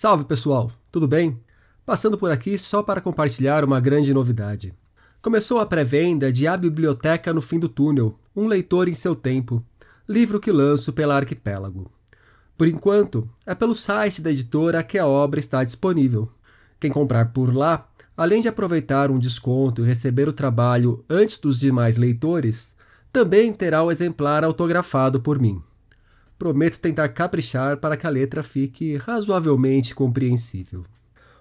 Salve pessoal, tudo bem? Passando por aqui só para compartilhar uma grande novidade. Começou a pré-venda de A Biblioteca no Fim do Túnel, Um Leitor em Seu Tempo, livro que lanço pela Arquipélago. Por enquanto, é pelo site da editora que a obra está disponível. Quem comprar por lá, além de aproveitar um desconto e receber o trabalho antes dos demais leitores, também terá o exemplar autografado por mim. Prometo tentar caprichar para que a letra fique razoavelmente compreensível.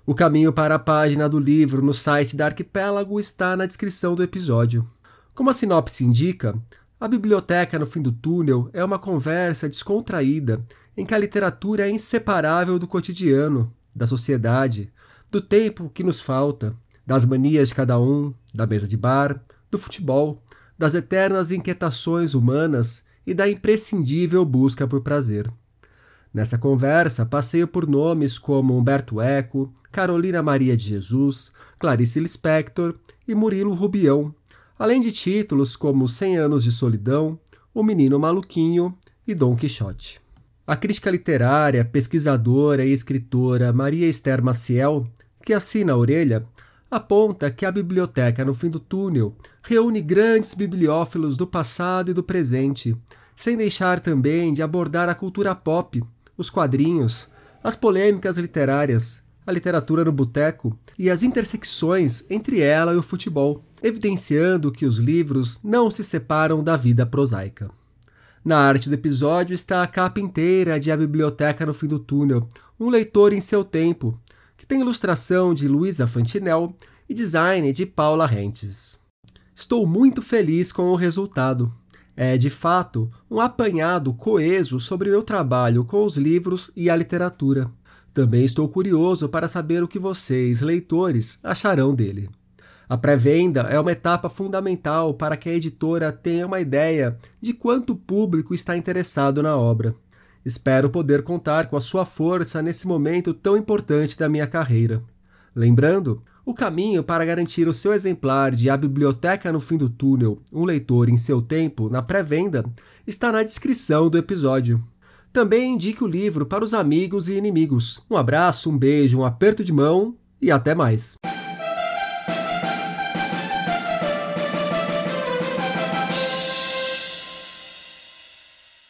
O caminho para a página do livro no site da Arquipélago está na descrição do episódio. Como a sinopse indica, a biblioteca no fim do túnel é uma conversa descontraída em que a literatura é inseparável do cotidiano, da sociedade, do tempo que nos falta, das manias de cada um, da mesa de bar, do futebol, das eternas inquietações humanas e da imprescindível busca por prazer. Nessa conversa, passeio por nomes como Humberto Eco, Carolina Maria de Jesus, Clarice Lispector e Murilo Rubião, além de títulos como Cem Anos de Solidão, O Menino Maluquinho e Dom Quixote. A crítica literária, pesquisadora e escritora Maria Esther Maciel, que assina a orelha, aponta que a biblioteca no fim do túnel reúne grandes bibliófilos do passado e do presente, sem deixar também de abordar a cultura pop, os quadrinhos, as polêmicas literárias, a literatura no boteco e as intersecções entre ela e o futebol, evidenciando que os livros não se separam da vida prosaica. Na arte do episódio está a capa inteira de A Biblioteca no Fim do Túnel, um leitor em seu tempo, tem ilustração de Luísa Fantinel e design de Paula Rentes. Estou muito feliz com o resultado. É, de fato, um apanhado coeso sobre meu trabalho com os livros e a literatura. Também estou curioso para saber o que vocês, leitores, acharão dele. A pré-venda é uma etapa fundamental para que a editora tenha uma ideia de quanto público está interessado na obra. Espero poder contar com a sua força nesse momento tão importante da minha carreira. Lembrando, o caminho para garantir o seu exemplar de A Biblioteca no Fim do Túnel, um leitor em seu tempo, na pré-venda, está na descrição do episódio. Também indique o livro para os amigos e inimigos. Um abraço, um beijo, um aperto de mão e até mais.